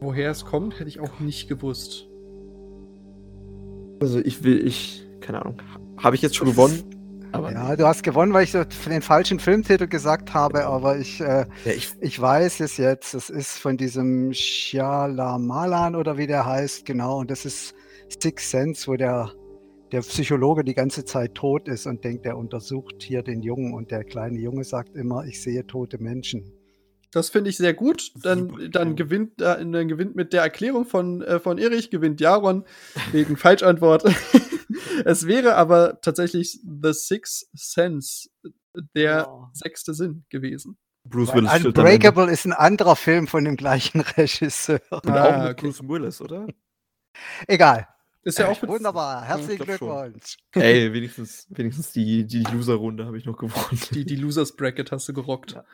woher es kommt, hätte ich auch nicht gewusst. Also ich will, ich, keine Ahnung, habe ich jetzt schon gewonnen? Aber Ja, du hast gewonnen, weil ich den falschen Filmtitel gesagt habe, aber ich, äh, ja, ich, ich weiß es jetzt. Es ist von diesem Shyamalan oder wie der heißt, genau. Und das ist Six Sense, wo der, der Psychologe die ganze Zeit tot ist und denkt, er untersucht hier den Jungen und der kleine Junge sagt immer, ich sehe tote Menschen. Das finde ich sehr gut. Dann, dann, gewinnt, äh, dann gewinnt mit der Erklärung von, äh, von Erich, gewinnt Jaron wegen Falschantwort. es wäre aber tatsächlich The Sixth Sense, der Ja. sechste Sinn gewesen. Bruce Willis. Unbreakable ist ein anderer Film von dem gleichen Regisseur. Und Ah, auch mit okay. Bruce Willis, oder? Egal. Ist ja auch mit, Wunderbar. ich Herzlichen. Glückwunsch. Ey, wenigstens, wenigstens die, die Loser-Runde habe ich noch gewonnen. die, die Losers Bracket hast du gerockt. Ja.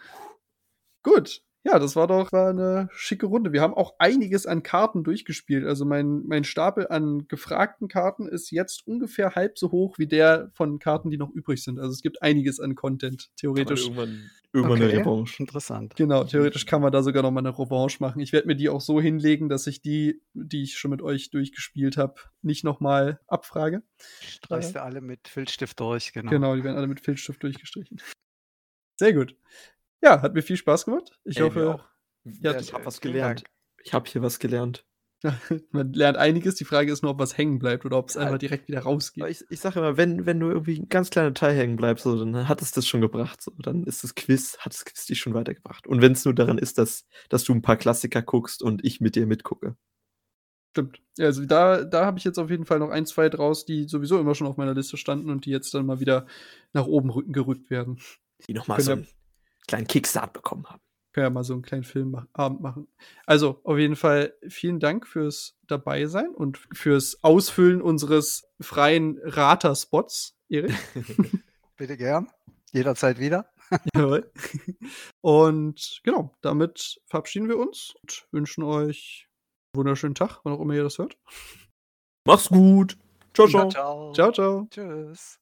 Gut. Ja, das war doch war eine schicke Runde. Wir haben auch einiges an Karten durchgespielt. Also mein, mein Stapel an gefragten Karten ist jetzt ungefähr halb so hoch wie der von Karten, die noch übrig sind. Also es gibt einiges an Content, theoretisch. Irgendwann, irgendwann eine Okay. Revanche. Interessant. Genau, theoretisch kann man da sogar noch mal eine Revanche machen. Ich werde mir die auch so hinlegen, dass ich die, die ich schon mit euch durchgespielt habe, nicht noch mal abfrage. Streichst du alle mit Filzstift durch, genau. Genau, die werden alle mit Filzstift durchgestrichen. Sehr gut. Ja, hat mir viel Spaß gemacht. Ich Ey, hoffe, auch. Ja, ich habe was gelernt. Ich habe hier was gelernt. Man lernt einiges. Die Frage ist nur, ob was hängen bleibt oder ob es Ja. einfach direkt wieder rausgeht. Ich, ich sage immer, wenn, wenn du irgendwie ein ganz kleiner Teil hängen bleibst, so, dann hat es das schon gebracht. So. Dann ist das Quiz, hat das Quiz dich schon weitergebracht. Und wenn es nur daran ist, dass, dass du ein paar Klassiker guckst und ich mit dir mitgucke. Stimmt. Ja, Also da, da habe ich jetzt auf jeden Fall noch ein, zwei draus, die sowieso immer schon auf meiner Liste standen und die jetzt dann mal wieder nach oben rücken gerückt werden. Die nochmal so einen kleinen Kickstart bekommen haben. Können ja mal so einen kleinen Filmabend machen. Also, auf jeden Fall vielen Dank fürs Dabeisein und fürs Ausfüllen unseres freien Rater-Spots, Erik. Bitte gern. Jederzeit wieder. Jawohl. Und genau, damit verabschieden wir uns und wünschen euch einen wunderschönen Tag, wann auch immer ihr das hört. Mach's gut. Ciao, ciao. ciao. Ciao, ciao. Tschüss.